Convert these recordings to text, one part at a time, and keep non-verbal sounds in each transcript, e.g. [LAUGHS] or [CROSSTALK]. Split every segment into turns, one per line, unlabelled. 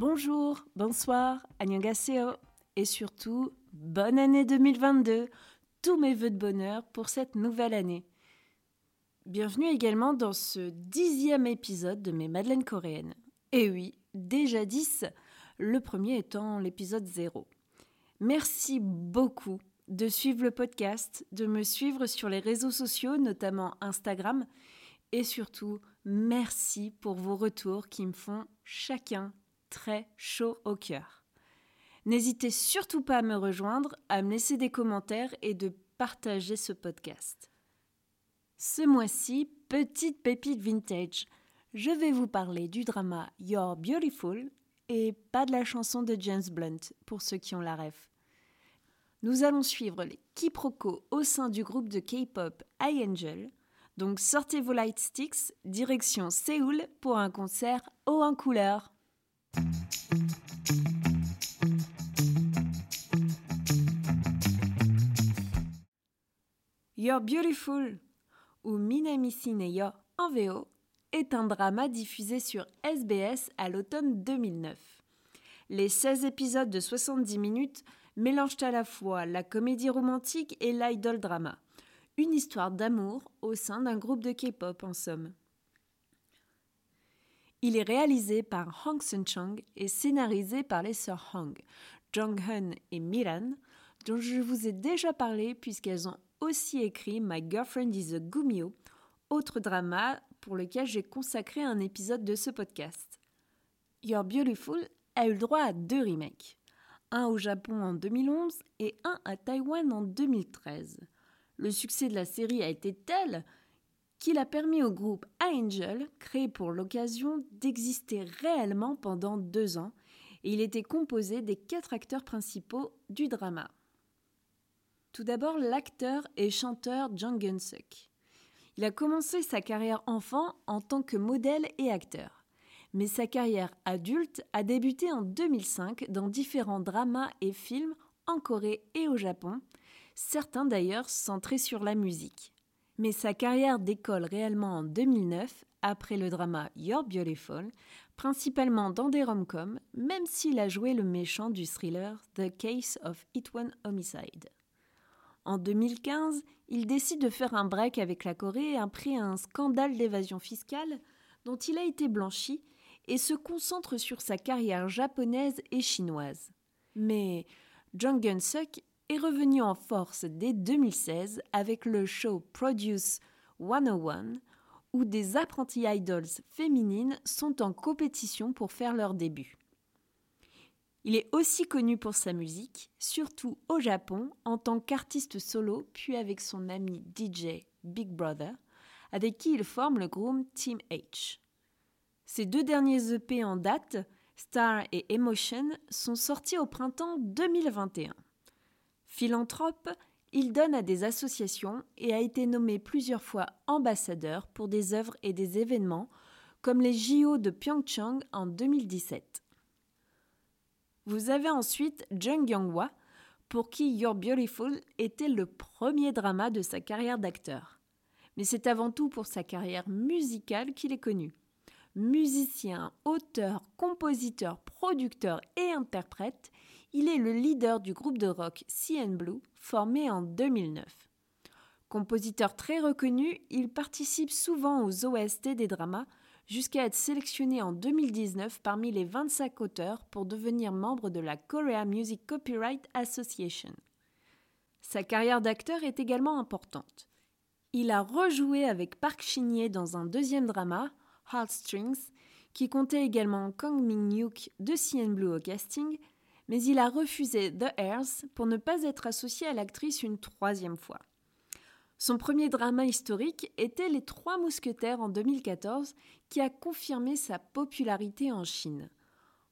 Bonjour, bonsoir, annyeonghaseyo et surtout bonne année 2022. Tous mes voeux de bonheur pour cette nouvelle année. Bienvenue également dans ce dixième épisode de mes Madeleines coréennes. Et oui, déjà dix, le premier étant l'épisode 0. Merci beaucoup de suivre le podcast, de me suivre sur les réseaux sociaux, notamment Instagram, et surtout, merci pour vos retours qui me font chacun très chaud au cœur. N'hésitez surtout pas à me rejoindre, à me laisser des commentaires et de partager ce podcast. Ce mois-ci, petite pépite vintage, je vais vous parler du drama You're Beautiful et pas de la chanson de James Blunt pour ceux qui ont la rêve. Nous allons suivre les quiproquos au sein du groupe de K-pop iAngel. Donc sortez vos light sticks, direction Séoul pour un concert haut en couleur. You're Beautiful ou Minami Yo en VO est un drama diffusé sur SBS à l'automne 2009. Les 16 épisodes de 70 minutes mélangent à la fois la comédie romantique et l'idol drama. Une histoire d'amour au sein d'un groupe de K-pop en somme. Il est réalisé par Hong Sun-chang et scénarisé par les sœurs Hong, Jong-hun et Miran, dont je vous ai déjà parlé puisqu'elles ont aussi écrit My Girlfriend is a Gumio, autre drama pour lequel j'ai consacré un épisode de ce podcast. You're Beautiful a eu le droit à deux remakes, un au Japon en 2011 et un à Taïwan en 2013. Le succès de la série a été tel qu'il a permis au groupe Angel, créé pour l'occasion, d'exister réellement pendant deux ans, il était composé des quatre acteurs principaux du drama. Tout d'abord, l'acteur et chanteur Jang Geun-suk. Il a commencé sa carrière enfant en tant que modèle et acteur. Mais sa carrière adulte a débuté en 2005 dans différents dramas et films en Corée et au Japon, certains d'ailleurs centrés sur la musique. Mais sa carrière décolle réellement en 2009 après le drama You're Beautiful, principalement dans des rom-coms, même s'il a joué le méchant du thriller The Case of Itwon Homicide. En 2015, il décide de faire un break avec la Corée après un scandale d'évasion fiscale dont il a été blanchi et se concentre sur sa carrière japonaise et chinoise. Mais Jung Gun-suk est revenu en force dès 2016 avec le show Produce 101 où des apprentis idols féminines sont en compétition pour faire leur début. Il est aussi connu pour sa musique, surtout au Japon en tant qu'artiste solo, puis avec son ami DJ Big Brother, avec qui il forme le groupe Team H. Ses deux derniers EP en date, Star et Emotion, sont sortis au printemps 2021. Philanthrope, il donne à des associations et a été nommé plusieurs fois ambassadeur pour des œuvres et des événements comme les JO de Pyeongchang en 2017. Vous avez ensuite Jung Young-hwa, pour qui You're Beautiful était le premier drama de sa carrière d'acteur. Mais c'est avant tout pour sa carrière musicale qu'il est connu. Musicien, auteur, compositeur, producteur et interprète, il est le leader du groupe de rock CN Blue, formé en 2009. Compositeur très reconnu, il participe souvent aux OST des dramas, jusqu'à être sélectionné en 2019 parmi les 25 auteurs pour devenir membre de la Korea Music Copyright Association. Sa carrière d'acteur est également importante. Il a rejoué avec Park Shin-hye dans un deuxième drama, Heartstrings, qui comptait également Kang Min-hyuk de CN Blue au casting, mais il a refusé The Heirs pour ne pas être associé à l'actrice une troisième fois. Son premier drama historique était Les Trois Mousquetaires en 2014, qui a confirmé sa popularité en Chine.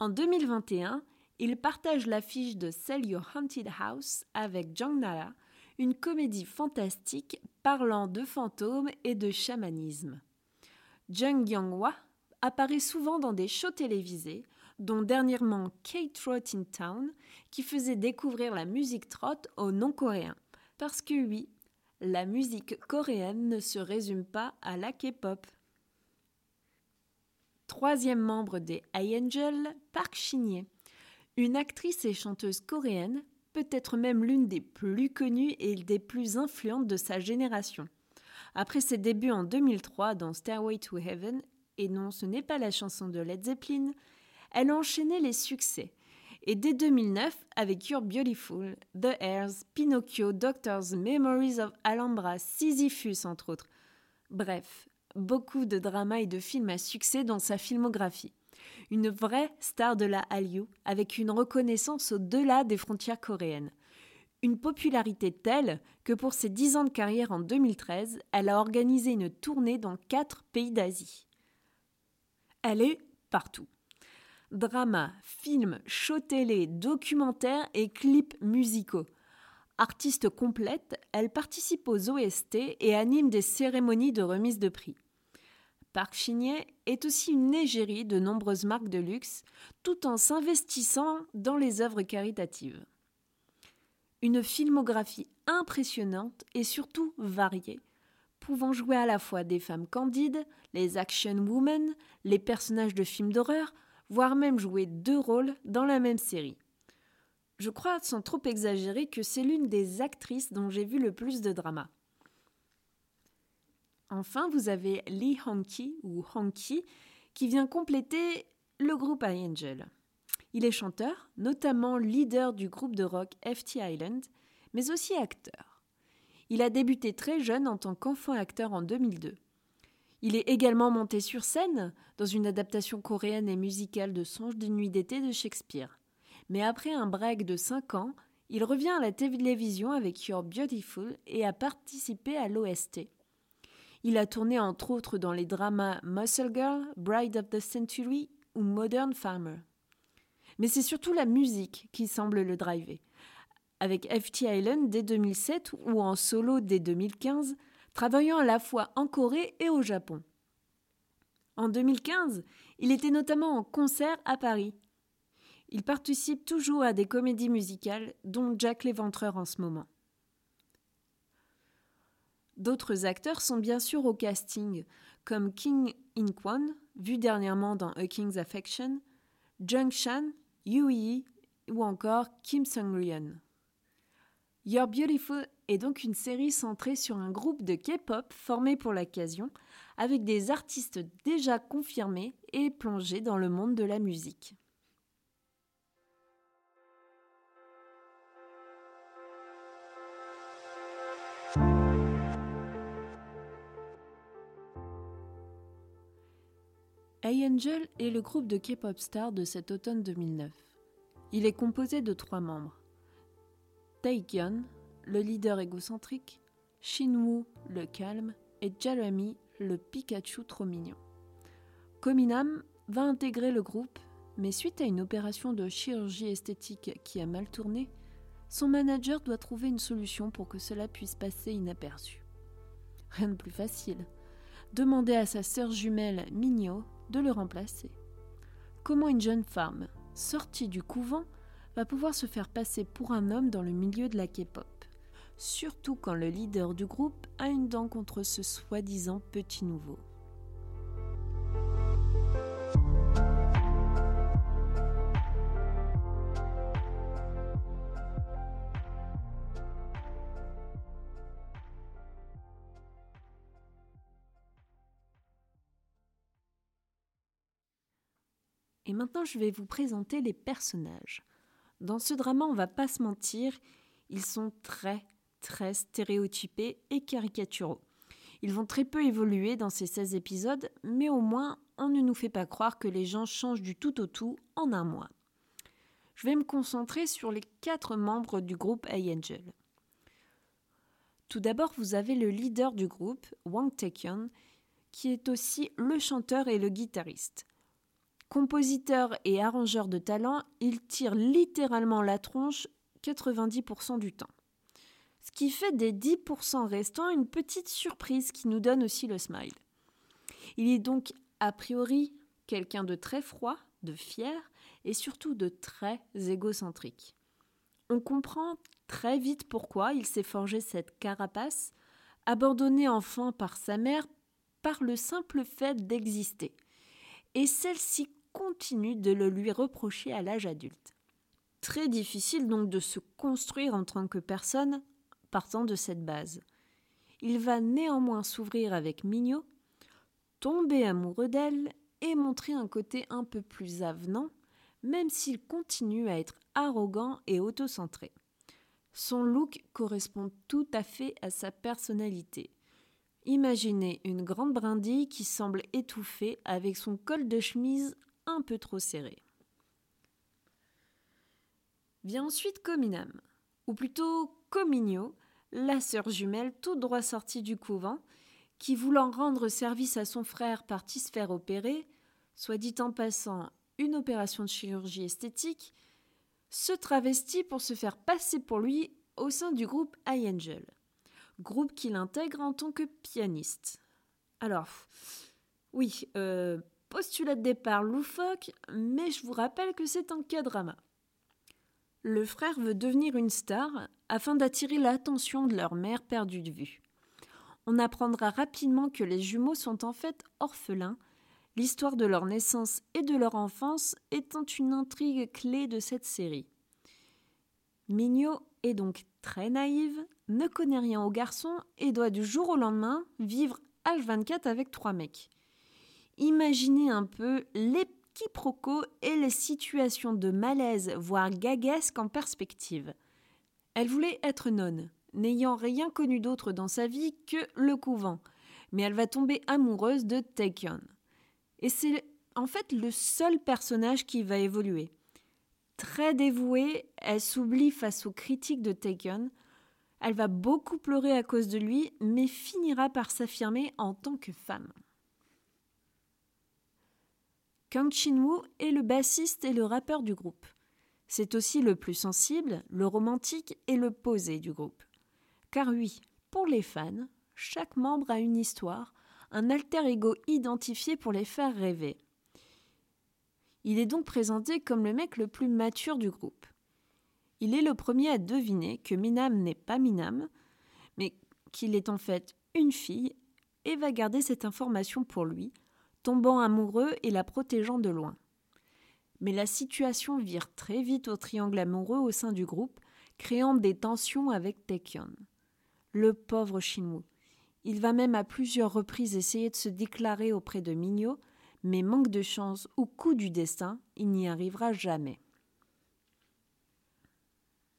En 2021, il partage l'affiche de Sell Your Haunted House avec Jang Nara, une comédie fantastique parlant de fantômes et de chamanisme. Jung Young-hwa apparaît souvent dans des shows télévisés, dont dernièrement K-Trot in Town, qui faisait découvrir la musique trot aux non-coréens. Parce que oui, la musique coréenne ne se résume pas à la K-pop. Troisième membre des Angel, Park Shin-hye. Une actrice et chanteuse coréenne, peut-être même l'une des plus connues et des plus influentes de sa génération. Après ses débuts en 2003 dans Stairway to Heaven, et non ce n'est pas la chanson de Led Zeppelin, elle a enchaîné les succès. Et dès 2009, avec You're Beautiful, The Heirs, Pinocchio, Doctors, Memories of Alhambra, Sisyphus entre autres. Bref, beaucoup de dramas et de films à succès dans sa filmographie une vraie star de la Hallyu, avec une reconnaissance au-delà des frontières coréennes. Une popularité telle que pour ses dix ans de carrière en 2013, elle a organisé une tournée dans quatre pays d'Asie. Elle est partout. Drama, films, shows télé, documentaires et clips musicaux. Artiste complète, elle participe aux OST et anime des cérémonies de remise de prix. Park shin est aussi une égérie de nombreuses marques de luxe, tout en s'investissant dans les œuvres caritatives. Une filmographie impressionnante et surtout variée, pouvant jouer à la fois des femmes candides, les action women, les personnages de films d'horreur, voire même jouer deux rôles dans la même série. Je crois, sans trop exagérer, que c'est l'une des actrices dont j'ai vu le plus de drama. Enfin, vous avez Lee Honky ou Honky qui vient compléter le groupe Angel. Il est chanteur, notamment leader du groupe de rock FT Island, mais aussi acteur. Il a débuté très jeune en tant qu'enfant acteur en 2002. Il est également monté sur scène dans une adaptation coréenne et musicale de Songe d'une nuit d'été de Shakespeare. Mais après un break de 5 ans, il revient à la télévision avec You're Beautiful et a participé à l'OST. Il a tourné entre autres dans les dramas Muscle Girl, Bride of the Century ou Modern Farmer. Mais c'est surtout la musique qui semble le driver. Avec FT Island dès 2007 ou en solo dès 2015, travaillant à la fois en Corée et au Japon. En 2015, il était notamment en concert à Paris. Il participe toujours à des comédies musicales, dont Jack l'Éventreur en ce moment. D'autres acteurs sont bien sûr au casting, comme King In-kwon, vu dernièrement dans A King's Affection, Jung Chan, Yu Yi ou encore Kim Sung-ryun. You're Beautiful est donc une série centrée sur un groupe de K-pop formé pour l'occasion, avec des artistes déjà confirmés et plongés dans le monde de la musique. A-Angel est le groupe de K-pop stars de cet automne 2009. Il est composé de trois membres. Le leader égocentrique, Shinwoo, le calme, et Jeremy, le Pikachu trop mignon. Kominam va intégrer le groupe, mais suite à une opération de chirurgie esthétique qui a mal tourné, son manager doit trouver une solution pour que cela puisse passer inaperçu. Rien de plus facile. Demander à sa sœur jumelle Migno de le remplacer. Comment une jeune femme, sortie du couvent, va pouvoir se faire passer pour un homme dans le milieu de la K-pop? Surtout quand le leader du groupe a une dent contre ce soi-disant petit nouveau. Et maintenant, je vais vous présenter les personnages. Dans ce drama, on va pas se mentir, ils sont très, très stéréotypés et caricaturaux. Ils vont très peu évoluer dans ces 16 épisodes, mais au moins, on ne nous fait pas croire que les gens changent du tout au tout en un mois. Je vais me concentrer sur les quatre membres du groupe A-Angel. Tout d'abord, vous avez le leader du groupe, Wang Taekyon, qui est aussi le chanteur et le guitariste. Compositeur et arrangeur de talent, il tire littéralement la tronche 90% du temps. Ce qui fait des 10% restants une petite surprise qui nous donne aussi le smile. Il est donc a priori quelqu'un de très froid, de fier et surtout de très égocentrique. On comprend très vite pourquoi il s'est forgé cette carapace, abandonné enfant par sa mère par le simple fait d'exister et celle-ci continue de le lui reprocher à l'âge adulte. Très difficile donc de se construire en tant que personne partant de cette base. Il va néanmoins s'ouvrir avec Mignot, tomber amoureux d'elle et montrer un côté un peu plus avenant, même s'il continue à être arrogant et autocentré. Son look correspond tout à fait à sa personnalité. Imaginez une grande brindille qui semble étouffée avec son col de chemise un peu trop serré. Vient ensuite Cominam, ou plutôt Comigno, la sœur jumelle tout droit sortie du couvent, qui voulant rendre service à son frère parti se faire opérer, soit dit en passant une opération de chirurgie esthétique, se travestit pour se faire passer pour lui au sein du groupe iAngel, groupe qu'il intègre en tant que pianiste. Alors, oui, euh, postulat de départ loufoque, mais je vous rappelle que c'est un cas drama. Le frère veut devenir une star afin d'attirer l'attention de leur mère perdue de vue. On apprendra rapidement que les jumeaux sont en fait orphelins, l'histoire de leur naissance et de leur enfance étant une intrigue clé de cette série. Mignot est donc très naïve, ne connaît rien aux garçons et doit du jour au lendemain vivre H24 avec trois mecs. Imaginez un peu les quiproquos et les situations de malaise, voire gaguesque en perspective. Elle voulait être nonne, n'ayant rien connu d'autre dans sa vie que le couvent, mais elle va tomber amoureuse de Taekyon. Et c'est en fait le seul personnage qui va évoluer. Très dévouée, elle s'oublie face aux critiques de Taekyon. Elle va beaucoup pleurer à cause de lui, mais finira par s'affirmer en tant que femme. Kang Shin-woo est le bassiste et le rappeur du groupe. C'est aussi le plus sensible, le romantique et le posé du groupe. Car oui, pour les fans, chaque membre a une histoire, un alter ego identifié pour les faire rêver. Il est donc présenté comme le mec le plus mature du groupe. Il est le premier à deviner que Minam n'est pas Minam, mais qu'il est en fait une fille, et va garder cette information pour lui, tombant amoureux et la protégeant de loin. Mais la situation vire très vite au triangle amoureux au sein du groupe, créant des tensions avec Taekyon. Le pauvre Shinwoo. Il va même à plusieurs reprises essayer de se déclarer auprès de Mignot, mais manque de chance ou coup du destin, il n'y arrivera jamais.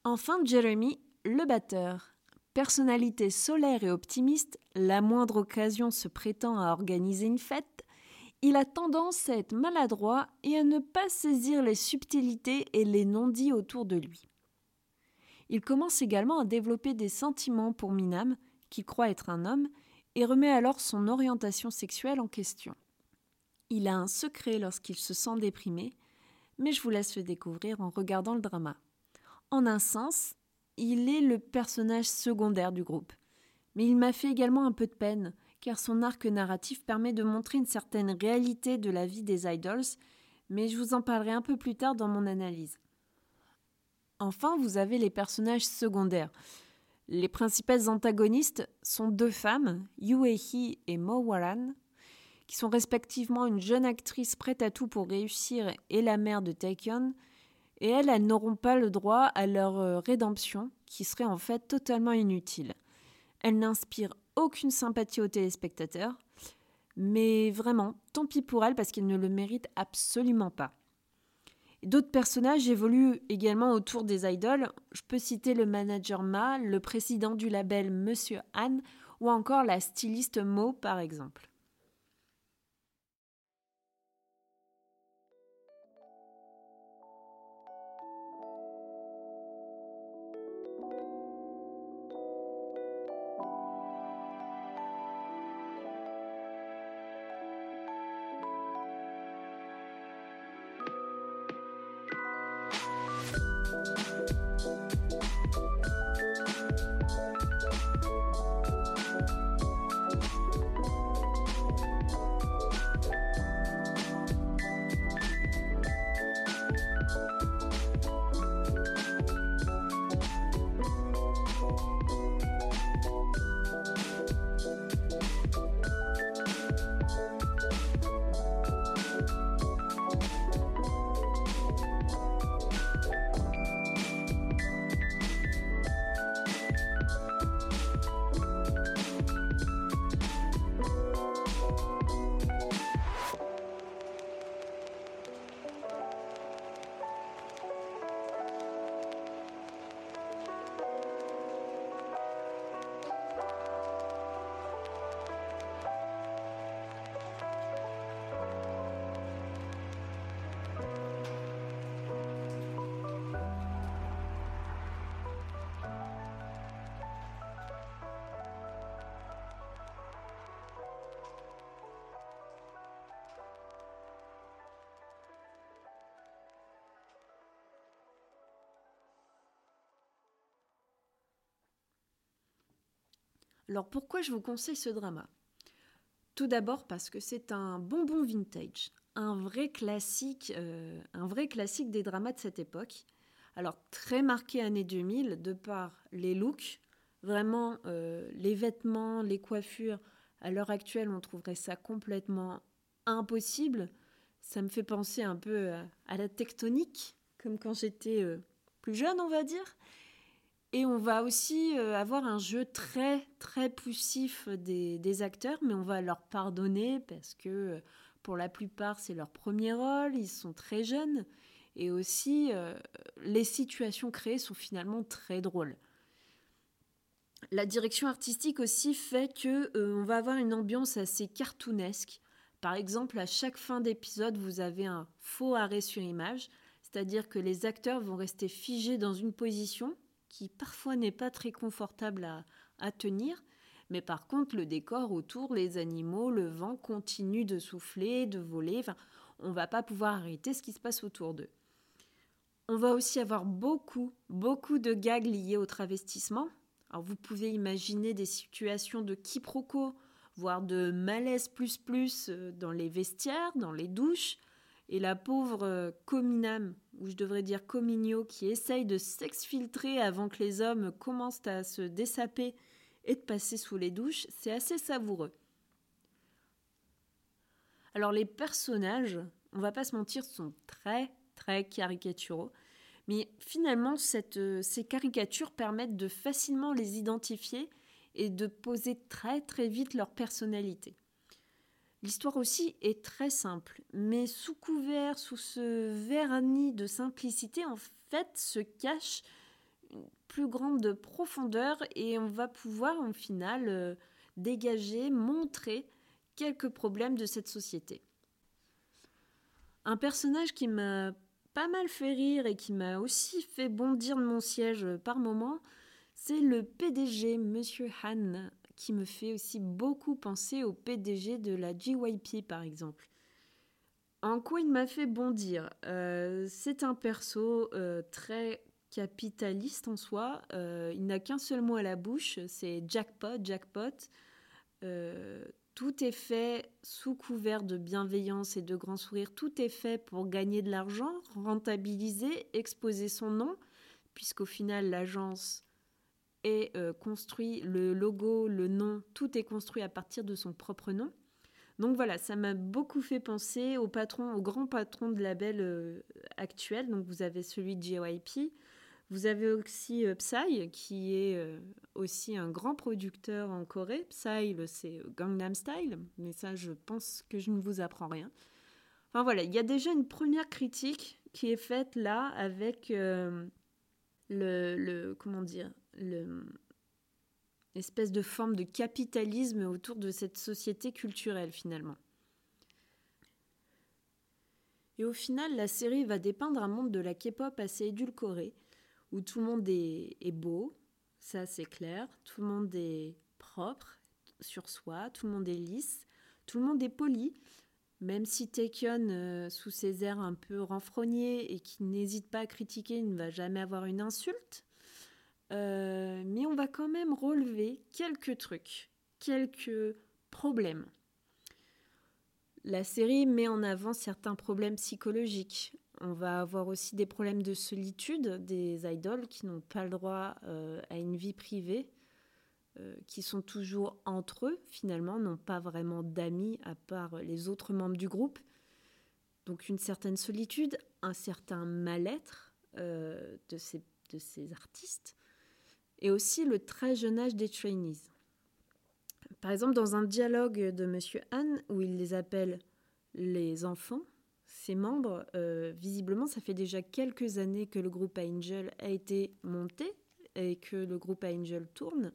Enfin, Jeremy, le batteur. Personnalité solaire et optimiste, la moindre occasion se prétend à organiser une fête, il a tendance à être maladroit et à ne pas saisir les subtilités et les non-dits autour de lui. Il commence également à développer des sentiments pour Minam, qui croit être un homme, et remet alors son orientation sexuelle en question. Il a un secret lorsqu'il se sent déprimé, mais je vous laisse le découvrir en regardant le drama. En un sens, il est le personnage secondaire du groupe, mais il m'a fait également un peu de peine, car son arc narratif permet de montrer une certaine réalité de la vie des idols, mais je vous en parlerai un peu plus tard dans mon analyse. Enfin, vous avez les personnages secondaires. Les principales antagonistes sont deux femmes, Hee et Mo Waran, qui sont respectivement une jeune actrice prête à tout pour réussir et la mère de Taekyon, et elles, elles n'auront pas le droit à leur euh, rédemption, qui serait en fait totalement inutile. Elles n'inspirent aucune sympathie aux téléspectateurs. Mais vraiment, tant pis pour elle parce qu'elle ne le mérite absolument pas. D'autres personnages évoluent également autour des idoles. Je peux citer le manager Ma, le président du label Monsieur Anne ou encore la styliste Mo par exemple. Alors pourquoi je vous conseille ce drama? Tout d'abord parce que c'est un bonbon vintage, un vrai classique, euh, un vrai classique des dramas de cette époque. Alors très marqué année 2000 de par les looks, vraiment euh, les vêtements, les coiffures. À l'heure actuelle, on trouverait ça complètement impossible. Ça me fait penser un peu à, la tectonique, comme quand j'étais euh, plus jeune, on va dire. Et on va aussi euh, avoir un jeu très, très poussif des, acteurs, mais on va leur pardonner parce que euh, pour la plupart, c'est leur premier rôle, ils sont très jeunes. Et aussi, euh, les situations créées sont finalement très drôles. La direction artistique aussi fait que on va avoir une ambiance assez cartoonesque. Par exemple, à chaque fin d'épisode, vous avez un faux arrêt sur image, c'est-à-dire que les acteurs vont rester figés dans une position qui parfois n'est pas très confortable à, tenir. Mais par contre, le décor autour, les animaux, le vent continuent de souffler, de voler. Enfin, on va pas pouvoir arrêter ce qui se passe autour d'eux. On va aussi avoir beaucoup, beaucoup de gags liés au travestissement. Alors vous pouvez imaginer des situations de quiproquo, voire de malaise plus plus euh, dans les vestiaires, dans les douches, et la pauvre euh, Cominam, ou je devrais dire Comigno, qui essaye de s'exfiltrer avant que les hommes commencent à se dessaper et de passer sous les douches, c'est assez savoureux. Alors les personnages, on va pas se mentir, sont très très caricaturaux, mais finalement euh, ces caricatures permettent de facilement les identifier et de poser très très vite leur personnalité. L'histoire aussi est très simple, mais sous couvert, sous ce vernis de simplicité, en fait, se cache une plus grande profondeur et on va pouvoir, en final, euh, dégager, montrer quelques problèmes de cette société. Un personnage qui m'a pas mal fait rire et qui m'a aussi fait bondir de mon siège par moments, c'est le PDG, Monsieur Han, qui me fait aussi beaucoup penser au PDG de la GYP par exemple. En quoi il m'a fait bondir? Euh, C'est un perso euh, très capitaliste en soi. Euh, il n'a qu'un seul mot à la bouche, c'est jackpot, jackpot. tout est fait sous couvert de bienveillance et de grand sourire. Tout est fait pour gagner de l'argent, rentabiliser, exposer son nom, puisqu'au final l'agence est euh, construit, le logo, le nom, tout est construit à partir de son propre nom. Donc voilà, ça m'a beaucoup fait penser au patron, au grand patron de label euh, actuel. Donc vous avez celui de JYP, vous avez aussi euh, Psy, qui est aussi un grand producteur en Corée. Psy, c'est Gangnam Style, mais ça, je pense que je ne vous apprends rien. Enfin voilà, il y a déjà une première critique qui est faite là avec le, le, comment dire, l'espèce de forme de capitalisme autour de cette société culturelle finalement. Et au final, la série va dépeindre un monde de la K-pop assez édulcoré, où tout le monde est, beau, ça c'est clair, tout le monde est propre sur soi, tout le monde est lisse, tout le monde est poli, même si Taekyon, euh, sous ses airs un peu renfrognés et qui n'hésite pas à critiquer, ne va jamais avoir une insulte, euh, mais on va quand même relever quelques trucs, quelques problèmes. La série met en avant certains problèmes psychologiques. On va avoir aussi des problèmes de solitude des idoles qui n'ont pas le droit euh, à une vie privée, euh, qui sont toujours entre eux finalement, n'ont pas vraiment d'amis à part les autres membres du groupe. Donc une certaine solitude, un certain mal-être de ces artistes et aussi le très jeune âge des trainees. Par exemple, dans un dialogue de Monsieur Han, où il les appelle les enfants, ses membres, euh, visiblement, ça fait déjà quelques années que le groupe Angel a été monté et que le groupe Angel tourne,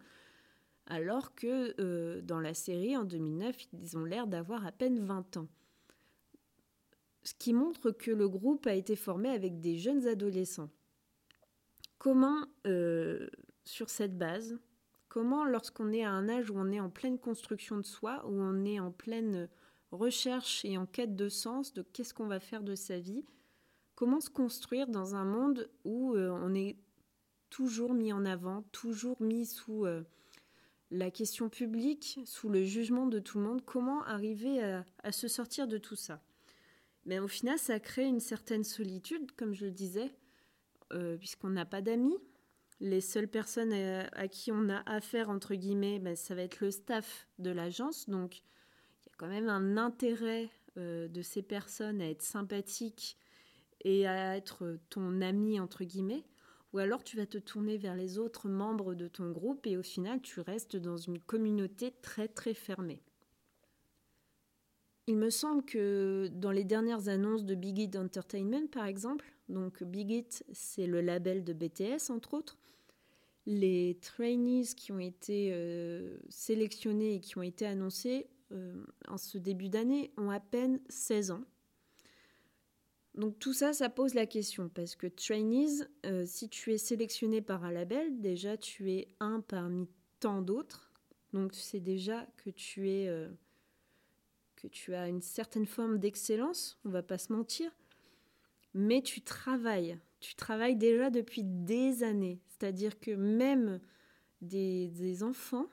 alors que euh, dans la série, en 2009, ils ont l'air d'avoir à peine 20 ans. Ce qui montre que le groupe a été formé avec des jeunes adolescents. Comment euh, sur cette base Comment, lorsqu'on est à un âge où on est en pleine construction de soi, où on est en pleine recherche et en quête de sens de qu'est-ce qu'on va faire de sa vie, comment se construire dans un monde où euh, on est toujours mis en avant, toujours mis sous euh, la question publique, sous le jugement de tout le monde, comment arriver à, se sortir de tout ça? Mais au final, ça crée une certaine solitude, comme je le disais, euh, puisqu'on n'a pas d'amis. Les seules personnes à, qui on a affaire, entre guillemets, ben, ça va être le staff de l'agence. Donc, il y a quand même un intérêt euh, de ces personnes à être sympathiques et à être ton ami, entre guillemets ou alors tu vas te tourner vers les autres membres de ton groupe et au final tu restes dans une communauté très très fermée. Il me semble que dans les dernières annonces de Big Hit Entertainment par exemple, donc Big Hit c'est le label de BTS entre autres, les trainees qui ont été euh, sélectionnés et qui ont été annoncés euh, en ce début d'année ont à peine 16 ans. Donc tout ça, ça pose la question parce que trainees, euh, si tu es sélectionné par un label, déjà tu es un parmi tant d'autres. Donc c'est déjà que tu es euh, que tu as une certaine forme d'excellence, on va pas se mentir. Mais tu travailles, tu travailles déjà depuis des années. C'est-à-dire que même des, enfants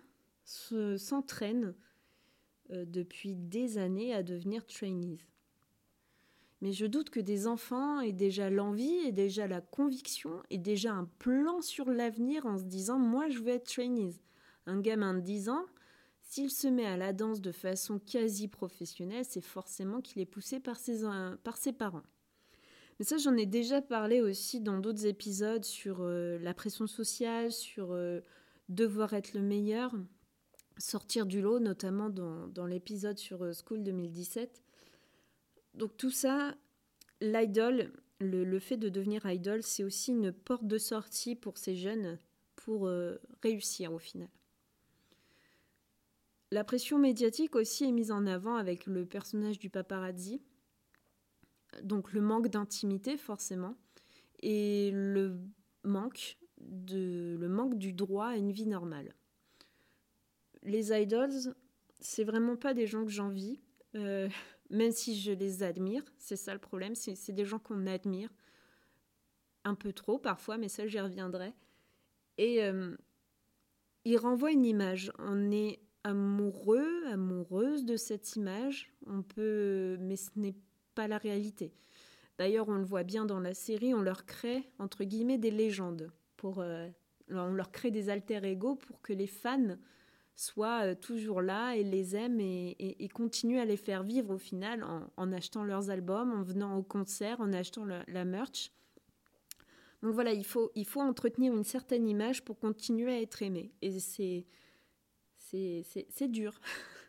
s'entraînent euh, depuis des années à devenir trainees. Mais je doute que des enfants aient déjà l'envie, et déjà la conviction, et déjà un plan sur l'avenir en se disant Moi, je veux être trainees. Un gamin de 10 ans, s'il se met à la danse de façon quasi professionnelle, c'est forcément qu'il est poussé par ses, par ses parents. Mais ça, j'en ai déjà parlé aussi dans d'autres épisodes sur euh, la pression sociale, sur euh, devoir être le meilleur, sortir du lot, notamment dans, dans l'épisode sur euh, School 2017. Donc tout ça, l'idol, le, fait de devenir idol, c'est aussi une porte de sortie pour ces jeunes pour réussir au final. La pression médiatique aussi est mise en avant avec le personnage du paparazzi. Donc le manque d'intimité forcément et le manque de le manque du droit à une vie normale. Les idols, c'est vraiment pas des gens que j'envie. Euh, [LAUGHS] même si je les admire, c'est ça le problème, c'est des gens qu'on admire un peu trop parfois, mais ça j'y reviendrai. Et euh, ils renvoient une image. On est amoureux, amoureuse de cette image, on peut, mais ce n'est pas la réalité. D'ailleurs, on le voit bien dans la série, on leur crée entre guillemets des légendes pour, euh, on leur crée des alter ego pour que les fans soient euh, toujours là et les aiment et, continuent à les faire vivre au final en, achetant leurs albums, en venant au concert, en achetant la merch. Donc voilà, il faut, il faut entretenir une certaine image pour continuer à être aimé. Et c'est, dur. [LAUGHS]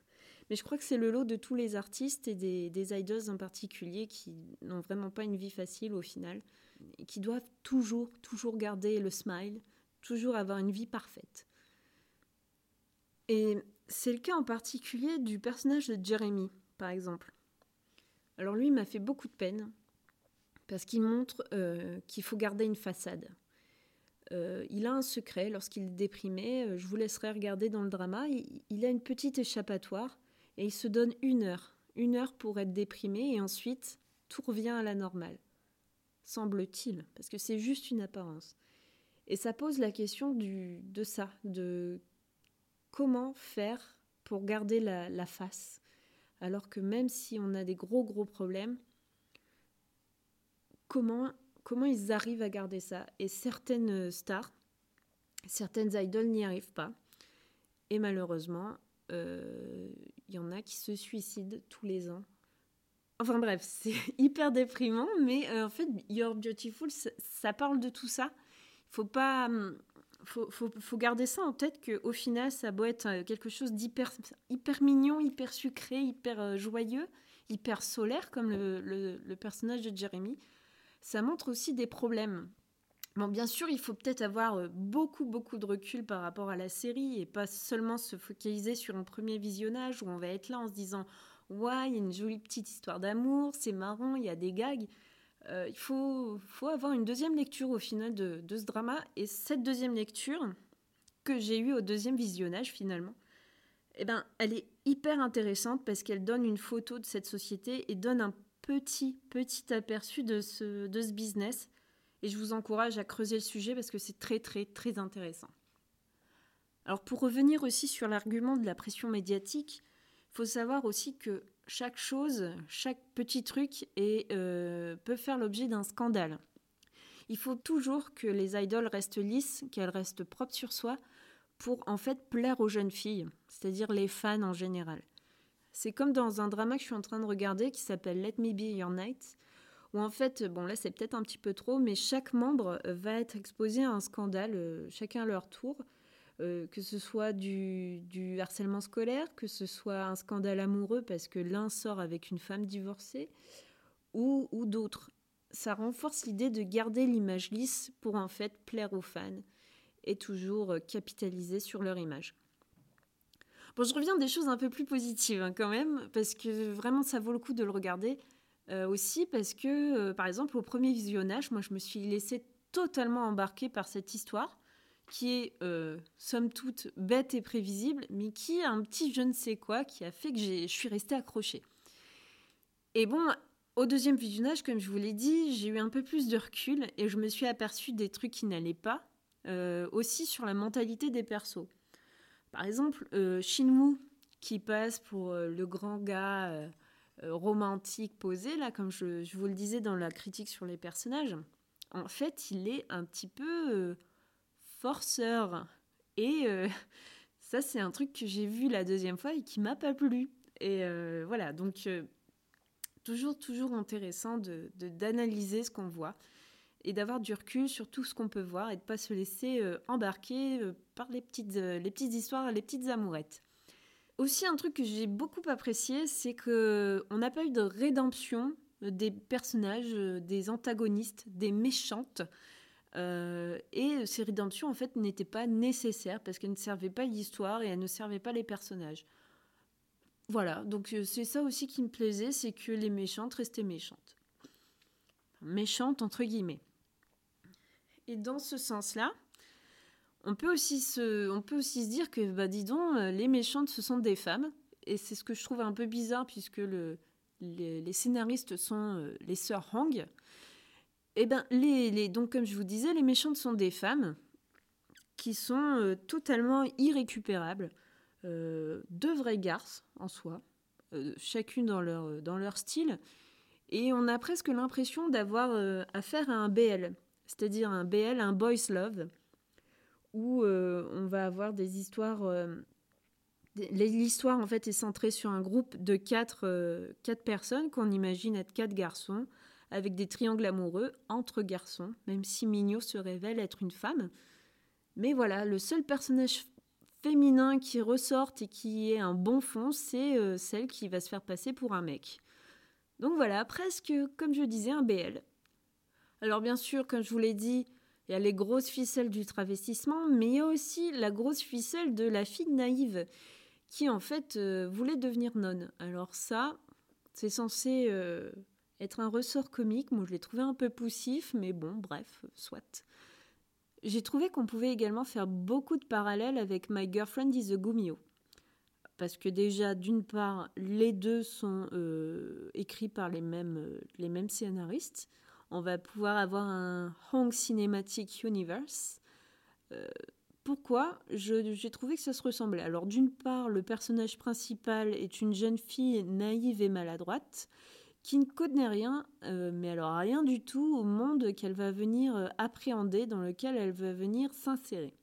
Mais je crois que c'est le lot de tous les artistes et des, des idols en particulier qui n'ont vraiment pas une vie facile au final et qui doivent toujours, toujours garder le smile, toujours avoir une vie parfaite. Et c'est le cas en particulier du personnage de Jeremy, par exemple. Alors lui m'a fait beaucoup de peine parce qu'il montre euh, qu'il faut garder une façade. Euh, il a un secret lorsqu'il est déprimé, euh, je vous laisserai regarder dans le drama, il, a une petite échappatoire et il se donne une heure, une heure pour être déprimé et ensuite tout revient à la normale. Semble-t-il, parce que c'est juste une apparence. Et ça pose la question du, de ça, de comment faire pour garder la, face alors que même si on a des gros gros problèmes, comment, comment ils arrivent à garder ça? Et certaines stars, certaines idoles n'y arrivent pas. Et malheureusement, il y en a qui se suicident tous les ans. Enfin bref, [LAUGHS] c'est hyper déprimant, mais euh, en fait, You're Beautiful, ça, parle de tout ça. Il faut pas, hum, faut, faut, garder ça en tête qu'au final, ça doit être euh, quelque chose d'hyper hyper mignon, hyper sucré, hyper euh, joyeux, hyper solaire, comme le, personnage de Jeremy. Ça montre aussi des problèmes. Bon, bien sûr, il faut peut-être avoir euh, beaucoup, beaucoup de recul par rapport à la série et pas seulement se focaliser sur un premier visionnage où on va être là en se disant Ouais, il y a une jolie petite histoire d'amour, c'est marrant, il y a des gags. Euh, il faut, faut, avoir une deuxième lecture au final de, de, ce drama. Et cette deuxième lecture, que j'ai eue au deuxième visionnage finalement, eh ben, elle est hyper intéressante parce qu'elle donne une photo de cette société et donne un petit, petit aperçu de ce, de ce business. Et je vous encourage à creuser le sujet parce que c'est très, très, très intéressant. Alors pour revenir aussi sur l'argument de la pression médiatique, il faut savoir aussi que chaque chose, chaque petit truc euh, peut faire l'objet d'un scandale. Il faut toujours que les idoles restent lisses, qu'elles restent propres sur soi, pour en fait plaire aux jeunes filles, c'est-à-dire les fans en général. C'est comme dans un drama que je suis en train de regarder qui s'appelle Let Me Be Your Night, où en fait, bon là c'est peut-être un petit peu trop, mais chaque membre va être exposé à un scandale, euh, chacun à leur tour, euh, que ce soit du, harcèlement scolaire, que ce soit un scandale amoureux parce que l'un sort avec une femme divorcée, ou, ou d'autres. Ça renforce l'idée de garder l'image lisse pour en fait plaire aux fans et toujours euh, capitaliser sur leur image. Bon, je reviens des choses un peu plus positives hein, quand même, parce que vraiment ça vaut le coup de le regarder. Euh, aussi parce que, par exemple, au premier visionnage, moi je me suis laissée totalement embarquer par cette histoire qui est euh, somme toute bête et prévisible, mais qui a un petit je ne sais quoi qui a fait que je suis restée accrochée. Et bon, au deuxième visionnage, comme je vous l'ai dit, j'ai eu un peu plus de recul et je me suis aperçue des trucs qui n'allaient pas, euh, aussi sur la mentalité des persos. Par exemple, euh, Shinwoo, qui passe pour euh, le grand gars romantique posé, là, comme je, vous le disais dans la critique sur les personnages, en fait, il est un petit peu forceur. Et euh, [LAUGHS] ça, c'est un truc que j'ai vu la deuxième fois et qui m'a pas plu. Et euh, voilà, donc euh, toujours, toujours intéressant de d'analyser ce qu'on voit et d'avoir du recul sur tout ce qu'on peut voir et de pas se laisser embarquer par les petites, les petites histoires, les petites amourettes. Aussi, un truc que j'ai beaucoup apprécié, c'est que on n'a pas eu de rédemption des personnages, des antagonistes, des méchantes. Euh, et ces rédemptions, en fait, n'étaient pas nécessaires parce qu'elles ne servaient pas l'histoire et elles ne servaient pas les personnages. Voilà, donc euh, c'est ça aussi qui me plaisait, c'est que les méchantes restaient méchantes. Méchantes, entre guillemets. Et dans ce sens-là, on peut aussi se, dire que, bah, dis donc, euh, les méchantes, ce sont des femmes. Et c'est ce que je trouve un peu bizarre, puisque le, les, scénaristes sont les sœurs Hang. Eh bien, les, donc comme je vous disais, les méchantes sont des femmes qui sont euh, totalement irrécupérables, euh, deux vraies garces en soi, euh, chacune dans leur, dans leur style, et on a presque l'impression d'avoir affaire à un BL, c'est-à-dire un BL, un boys love, où on va avoir des histoires... L'histoire en fait est centrée sur un groupe de quatre, quatre personnes qu'on imagine être quatre garçons avec des triangles amoureux entre garçons, même si Mignot se révèle être une femme. Mais voilà, le seul personnage féminin qui ressorte et qui est un bon fond, c'est euh, celle qui va se faire passer pour un mec. Donc voilà, presque comme je disais, un BL. Alors bien sûr, comme je vous l'ai dit, il y a les grosses ficelles du travestissement, mais il y a aussi la grosse ficelle de la fille naïve qui en fait euh, voulait devenir nonne. Alors ça, c'est censé euh, être un ressort comique. Moi, je l'ai trouvé un peu poussif, mais bon, bref, soit. J'ai trouvé qu'on pouvait également faire beaucoup de parallèles avec My Girlfriend is a Gumio. Parce que déjà, d'une part, les deux sont euh, écrits par les mêmes, les mêmes scénaristes. On va pouvoir avoir un Hong Cinematic Universe. Euh, pourquoi? J'ai trouvé que ça se ressemblait. Alors, d'une part, le personnage principal est une jeune fille naïve et maladroite qui ne connaît rien, euh, mais alors rien du tout au monde qu'elle va venir euh, appréhender, dans lequel elle va venir s'insérer.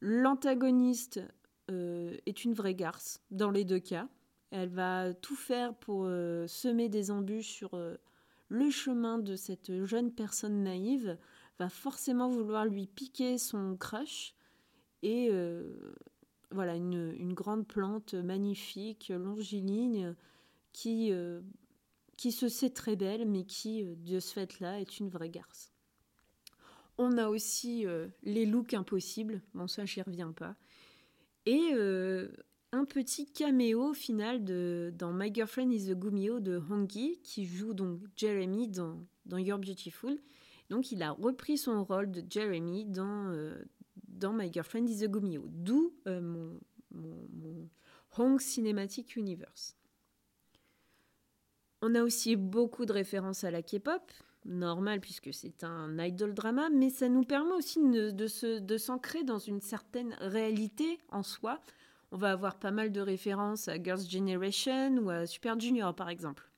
L'antagoniste est une vraie garce, dans les deux cas. Elle va tout faire pour semer des embûches sur le chemin de cette jeune personne naïve, va forcément vouloir lui piquer son crush, et voilà, une, grande plante magnifique, longiligne, qui qui se sait très belle, mais qui, euh, de ce fait-là, est une vraie garce. On a aussi euh, les looks impossibles, bon ça j'y reviens pas, et euh, un petit caméo final de, dans My Girlfriend is a Gumio de Hongi, qui joue donc Jeremy dans, dans You're Beautiful. Donc il a repris son rôle de Jeremy dans, dans My Girlfriend is a Gumio, d'où mon, mon, Hong Cinematic Universe. On a aussi beaucoup de références à la K-pop, normal puisque c'est un idol drama, mais ça nous permet aussi de, s'ancrer dans une certaine réalité en soi. On va avoir pas mal de références à Girls' Generation ou à Super Junior par exemple.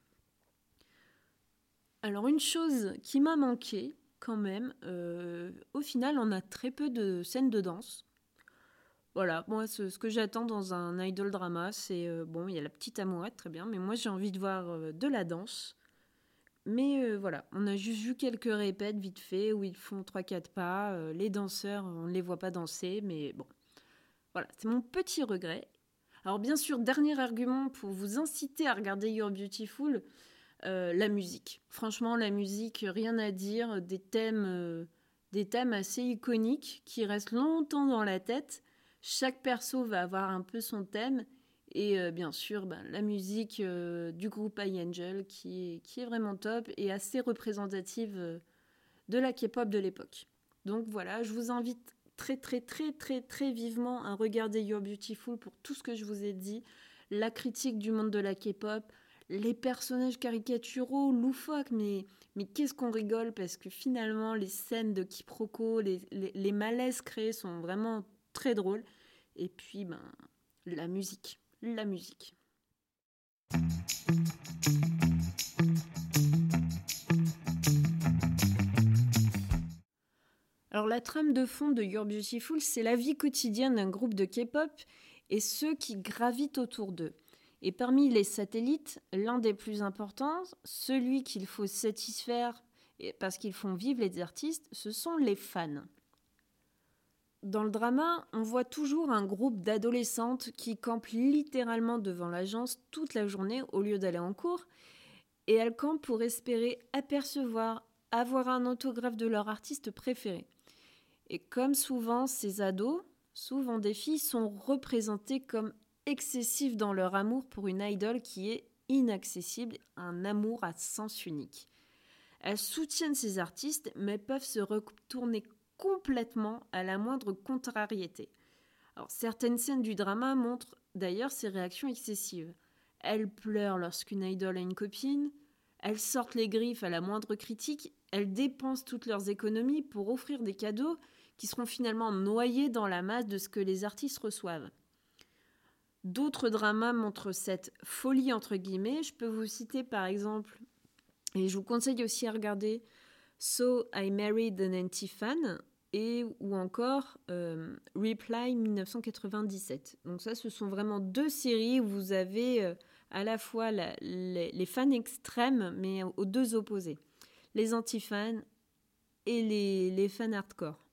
Alors une chose qui m'a manqué quand même, euh, au final on a très peu de scènes de danse. Voilà, moi ce, que j'attends dans un idol drama, c'est euh, bon, il y a la petite amourette, très bien, mais moi j'ai envie de voir euh, de la danse. Mais voilà, on a juste vu quelques répètes vite fait où ils font 3-4 pas. les danseurs, on ne les voit pas danser, mais bon. Voilà, c'est mon petit regret. Alors bien sûr, dernier argument pour vous inciter à regarder You're Beautiful, la musique. Franchement, la musique, rien à dire, des thèmes, des thèmes assez iconiques qui restent longtemps dans la tête. Chaque perso va avoir un peu son thème. Et euh, bien sûr, ben, la musique euh, du groupe iAngel qui est, qui est vraiment top et assez représentative euh, de la K-pop de l'époque. Donc voilà, je vous invite très très très très très vivement à regarder You're Beautiful pour tout ce que je vous ai dit, la critique du monde de la K-pop, les personnages caricaturaux, loufoques, mais, mais qu'est-ce qu'on rigole parce que finalement les scènes de quiproquo, les, les, les malaises créés sont vraiment très drôles. Et puis, ben, la musique. La musique. Alors la trame de fond de You're Beautiful, c'est la vie quotidienne d'un groupe de K-pop et ceux qui gravitent autour d'eux. Et parmi les satellites, l'un des plus importants, celui qu'il faut satisfaire parce qu'ils font vivre les artistes, ce sont les fans. Dans le drama, on voit toujours un groupe d'adolescentes qui campent littéralement devant l'agence toute la journée au lieu d'aller en cours, et elles campent pour espérer apercevoir, avoir un autographe de leur artiste préféré. Et comme souvent, ces ados, souvent des filles, sont représentées comme excessives dans leur amour pour une idole qui est inaccessible, un amour à sens unique. Elles soutiennent ces artistes, mais peuvent se retourner complètement à la moindre contrariété. Certaines scènes du drama montrent d'ailleurs ces réactions excessives. Elles pleurent lorsqu'une idole a une copine, elles sortent les griffes à la moindre critique, elles dépensent toutes leurs économies pour offrir des cadeaux qui seront finalement noyés dans la masse de ce que les artistes reçoivent. D'autres dramas montrent cette folie entre guillemets. Je peux vous citer par exemple, et je vous conseille aussi à regarder So I Married an Anti-Fan et ou encore euh, Reply 1997. Donc ça, ce sont vraiment deux séries où vous avez euh, à la fois les, fans extrêmes, mais aux deux opposés. Les anti-fans et les, les fans hardcore.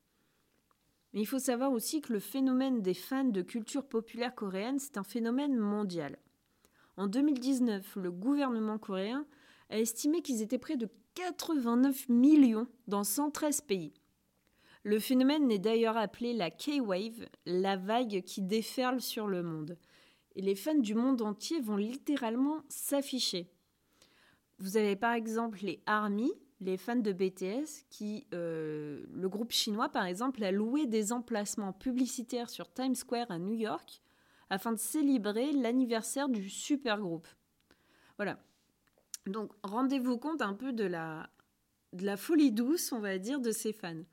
Mais il faut savoir aussi que le phénomène des fans de culture populaire coréenne, c'est un phénomène mondial. En 2019, le gouvernement coréen a estimé qu'ils étaient près de 89 millions dans 113 pays. Le phénomène est d'ailleurs appelé la K-Wave, la vague qui déferle sur le monde. Et les fans du monde entier vont littéralement s'afficher. Vous avez par exemple les ARMY, les fans de BTS, qui, euh, le groupe chinois par exemple, a loué des emplacements publicitaires sur Times Square à New York afin de célébrer l'anniversaire du super groupe. Voilà, donc rendez-vous compte un peu de la, de la folie douce, on va dire, de ces fans.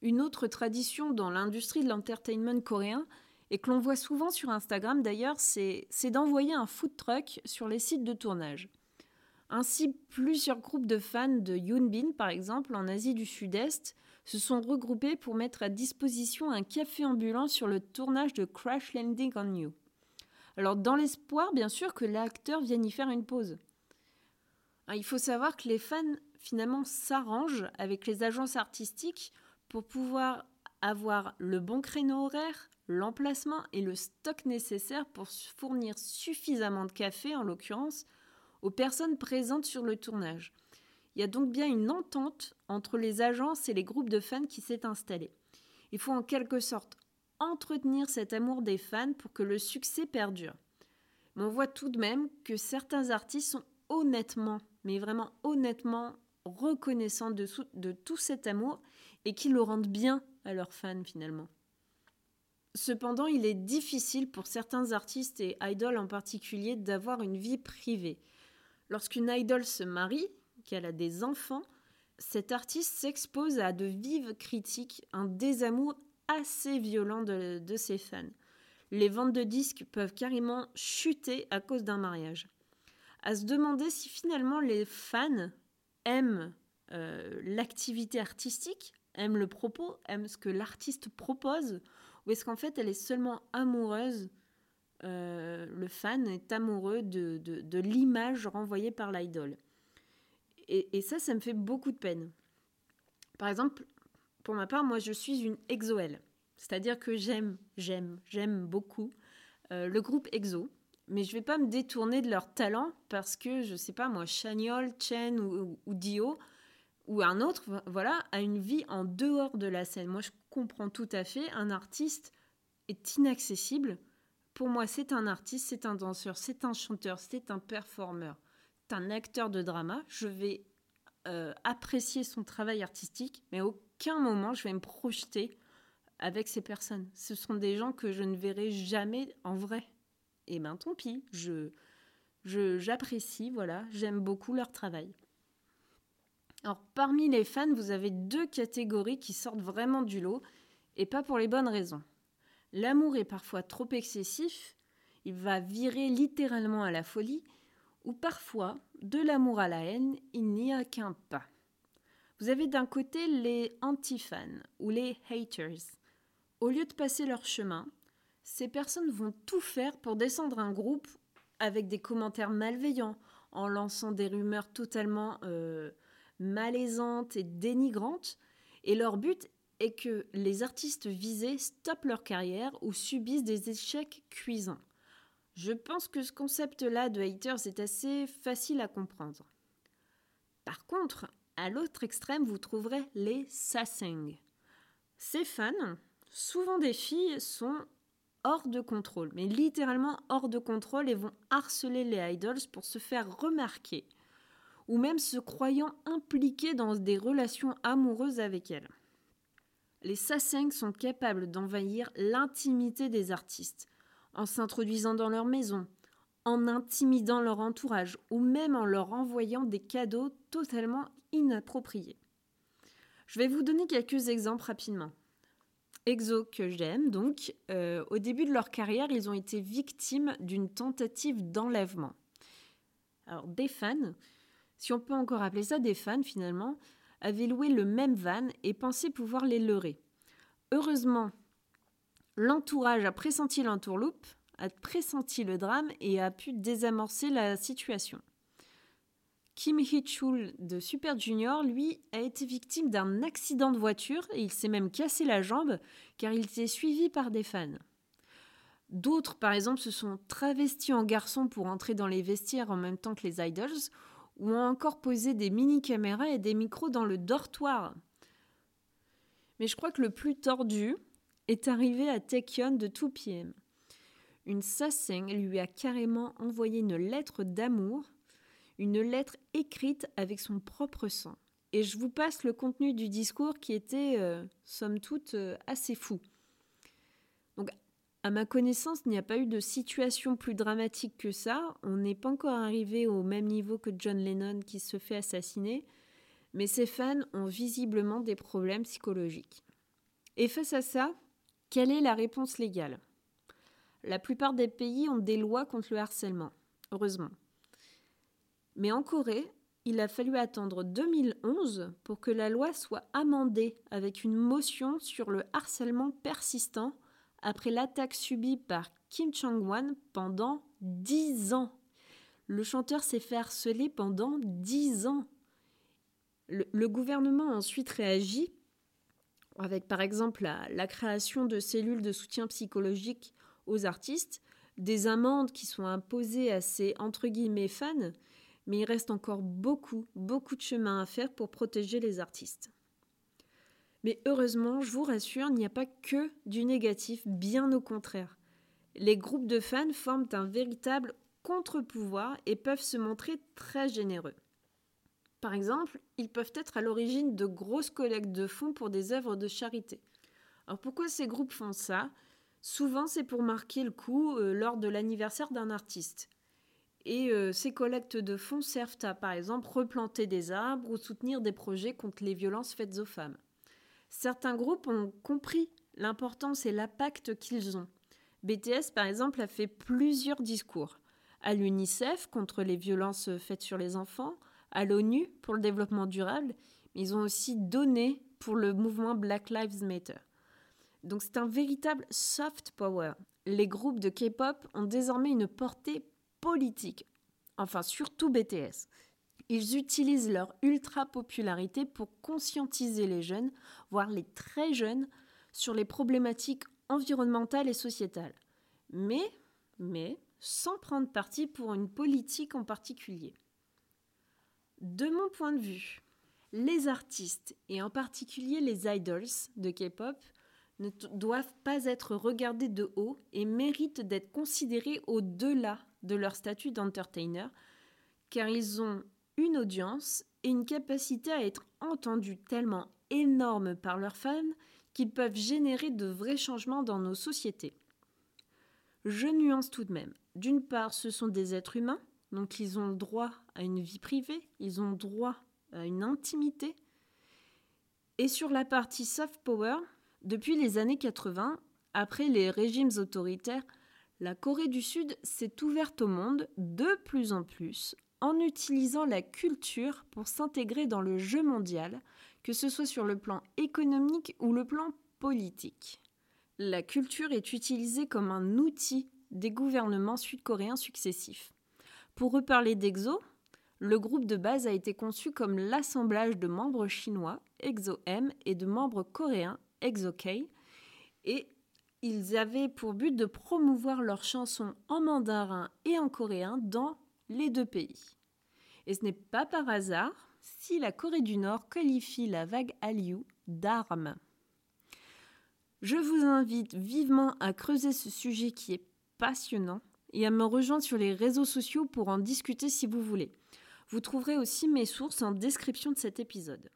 Une autre tradition dans l'industrie de l'entertainment coréen, et que l'on voit souvent sur Instagram d'ailleurs, c'est d'envoyer un food truck sur les sites de tournage. Ainsi, plusieurs groupes de fans de Yoonbin, par exemple, en Asie du Sud-Est, se sont regroupés pour mettre à disposition un café ambulant sur le tournage de Crash Landing on You. Alors dans l'espoir, bien sûr, que l'acteur vienne y faire une pause. Hein, il faut savoir que les fans, finalement, s'arrangent avec les agences artistiques pour pouvoir avoir le bon créneau horaire, l'emplacement et le stock nécessaire pour fournir suffisamment de café, en l'occurrence, aux personnes présentes sur le tournage. Il y a donc bien une entente entre les agences et les groupes de fans qui s'est installée. Il faut en quelque sorte entretenir cet amour des fans pour que le succès perdure. Mais on voit tout de même que certains artistes sont honnêtement, mais vraiment honnêtement reconnaissants de, de tout cet amour et qui le rendent bien à leurs fans finalement. Cependant, il est difficile pour certains artistes et idoles en particulier d'avoir une vie privée. Lorsqu'une idole se marie, qu'elle a des enfants, cet artiste s'expose à de vives critiques, un désamour assez violent de, ses fans. Les ventes de disques peuvent carrément chuter à cause d'un mariage. À se demander si finalement les fans aiment euh, l'activité artistique, aiment le propos, aiment ce que l'artiste propose, ou est-ce qu'en fait elle est seulement amoureuse, euh, le fan est amoureux de, l'image renvoyée par l'idole. Et, ça, ça me fait beaucoup de peine. Par exemple, pour ma part, moi je suis une exoelle. C'est-à-dire que j'aime, j'aime, j'aime beaucoup euh, le groupe EXO, mais je vais pas me détourner de leur talent parce que, je sais pas moi, Chagnol, Chen ou, Dio ou un autre, voilà, a une vie en dehors de la scène. Moi, je comprends tout à fait. Un artiste est inaccessible. Pour moi, c'est un artiste, c'est un danseur, c'est un chanteur, c'est un performeur, c'est un acteur de drama. Je vais euh, apprécier son travail artistique, mais à aucun moment je vais me projeter avec ces personnes. Ce sont des gens que je ne verrai jamais en vrai. Et ben tant pis, je j'apprécie, voilà, j'aime beaucoup leur travail. Alors parmi les fans, vous avez deux catégories qui sortent vraiment du lot, et pas pour les bonnes raisons. L'amour est parfois trop excessif, il va virer littéralement à la folie, ou parfois, de l'amour à la haine, il n'y a qu'un pas. Vous avez d'un côté les anti-fans ou les haters. Au lieu de passer leur chemin, ces personnes vont tout faire pour descendre un groupe avec des commentaires malveillants, en lançant des rumeurs totalement euh, malaisantes et dénigrantes. Et leur but est que les artistes visés stoppent leur carrière ou subissent des échecs cuisants. Je pense que ce concept-là de haters est assez facile à comprendre. Par contre, à l'autre extrême, vous trouverez les sasseng. Ces fans souvent des filles sont hors de contrôle, mais littéralement hors de contrôle et vont harceler les idols pour se faire remarquer, ou même se croyant impliquées dans des relations amoureuses avec elles. Les sasseng sont capables d'envahir l'intimité des artistes, en s'introduisant dans leur maison, en intimidant leur entourage, ou même en leur envoyant des cadeaux totalement inappropriés. Je vais vous donner quelques exemples rapidement. EXO que j'aime, donc, euh, au début de leur carrière, ils ont été victimes d'une tentative d'enlèvement. Alors, des fans, si on peut encore appeler ça des fans finalement, avaient loué le même van et pensaient pouvoir les leurrer. Heureusement, l'entourage a pressenti l'entourloupe, a pressenti le drame et a pu désamorcer la situation. Kim Hee-chul de Super Junior, lui, a été victime d'un accident de voiture et il s'est même cassé la jambe car il était suivi par des fans. D'autres, par exemple, se sont travestis en garçons pour entrer dans les vestiaires en même temps que les idols ou ont encore posé des mini-caméras et des micros dans le dortoir. Mais je crois que le plus tordu est arrivé à Taekyon de 2PM. Une Sasseng lui a carrément envoyé une lettre d'amour une lettre écrite avec son propre sang. Et je vous passe le contenu du discours qui était, euh, somme toute, euh, assez fou. À ma connaissance, il n'y a pas eu de situation plus dramatique que ça. On n'est pas encore arrivé au même niveau que John Lennon qui se fait assassiner, mais ses fans ont visiblement des problèmes psychologiques. Et face à ça, quelle est la réponse légale? La plupart des pays ont des lois contre le harcèlement, heureusement. Mais en Corée, il a fallu attendre 2011 pour que la loi soit amendée avec une motion sur le harcèlement persistant après l'attaque subie par Kim Chang-won pendant 10 ans. Le chanteur s'est fait harceler pendant 10 ans. Le, gouvernement a ensuite réagi avec par exemple la, la création de cellules de soutien psychologique aux artistes, des amendes qui sont imposées à ces entre guillemets fans mais il reste encore beaucoup, beaucoup de chemin à faire pour protéger les artistes. Mais heureusement, je vous rassure, il n'y a pas que du négatif, bien au contraire. Les groupes de fans forment un véritable contre-pouvoir et peuvent se montrer très généreux. Par exemple, ils peuvent être à l'origine de grosses collectes de fonds pour des œuvres de charité. Alors pourquoi ces groupes font ça? Souvent c'est pour marquer le coup euh, lors de l'anniversaire d'un artiste. Et euh, ces collectes de fonds servent à, par exemple, replanter des arbres ou soutenir des projets contre les violences faites aux femmes. Certains groupes ont compris l'importance et l'impact qu'ils ont. BTS, par exemple, a fait plusieurs discours. À l'UNICEF contre les violences faites sur les enfants, à l'ONU pour le développement durable, mais ils ont aussi donné pour le mouvement Black Lives Matter. Donc c'est un véritable soft power. Les groupes de K-pop ont désormais une portée politique, enfin surtout BTS. Ils utilisent leur ultra popularité pour conscientiser les jeunes, voire les très jeunes, sur les problématiques environnementales et sociétales. Mais, mais, sans prendre parti pour une politique en particulier. De mon point de vue, les artistes, et en particulier les idols de K-pop, ne doivent pas être regardés de haut et méritent d'être considérés au-delà de leur statut d'entertainer, car ils ont une audience et une capacité à être entendus tellement énormes par leurs fans qu'ils peuvent générer de vrais changements dans nos sociétés. Je nuance tout de même. D'une part, ce sont des êtres humains, donc ils ont droit à une vie privée, ils ont droit à une intimité. Et sur la partie soft power, depuis les années 80, après les régimes autoritaires, la Corée du Sud s'est ouverte au monde de plus en plus en utilisant la culture pour s'intégrer dans le jeu mondial, que ce soit sur le plan économique ou le plan politique. La culture est utilisée comme un outil des gouvernements sud-coréens successifs. Pour reparler d'EXO, le groupe de base a été conçu comme l'assemblage de membres chinois, EXO-M, et de membres coréens, EXO-K, et ils avaient pour but de promouvoir leurs chansons en mandarin et en coréen dans les deux pays. Et ce n'est pas par hasard si la Corée du Nord qualifie la vague Hallyu d'arme. Je vous invite vivement à creuser ce sujet qui est passionnant et à me rejoindre sur les réseaux sociaux pour en discuter si vous voulez. Vous trouverez aussi mes sources en description de cet épisode.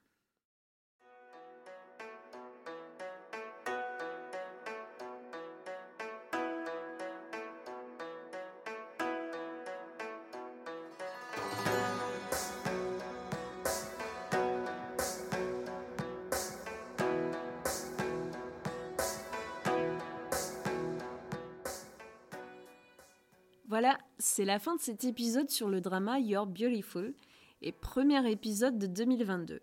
C'est la fin de cet épisode sur le drama You're Beautiful et premier épisode de 2022.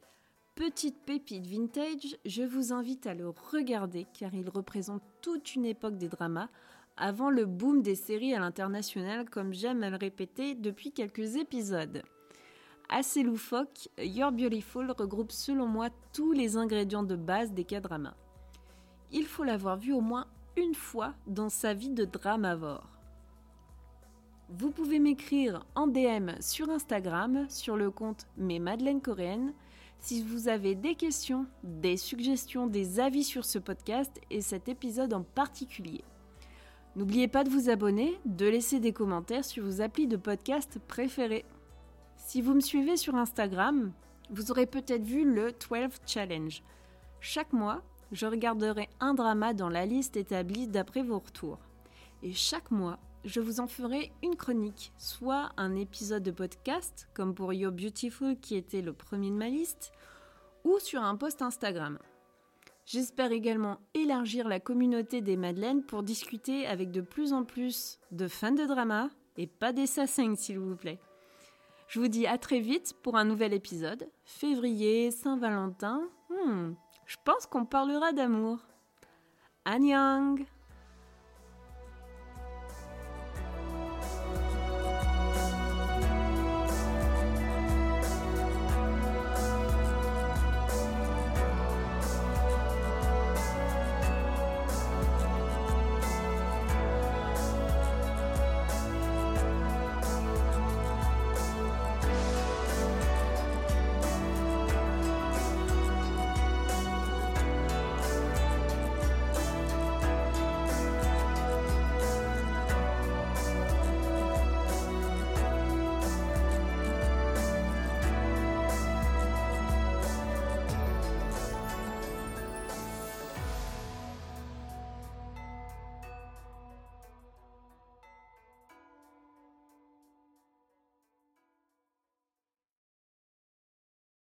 Petite pépite vintage, je vous invite à le regarder car il représente toute une époque des dramas avant le boom des séries à l'international comme j'aime à le répéter depuis quelques épisodes. Assez loufoque, You're Beautiful regroupe selon moi tous les ingrédients de base des K-dramas. Il faut l'avoir vu au moins une fois dans sa vie de dramavore. Vous pouvez m'écrire en DM sur Instagram sur le compte Mes Madeleines Coréennes si vous avez des questions, des suggestions, des avis sur ce podcast et cet épisode en particulier. N'oubliez pas de vous abonner, de laisser des commentaires sur vos applis de podcast préférés. Si vous me suivez sur Instagram, vous aurez peut-être vu le 12 Challenge. Chaque mois, je regarderai un drama dans la liste établie d'après vos retours. Et chaque mois, je vous en ferai une chronique, soit un épisode de podcast, comme pour You're Beautiful qui était le premier de ma liste, ou sur un post Instagram. J'espère également élargir la communauté des Madeleines pour discuter avec de plus en plus de fans de drama et pas des sassings s'il vous plaît. Je vous dis à très vite pour un nouvel épisode. Février, Saint-Valentin, hmm, je pense qu'on parlera d'amour. Annyeong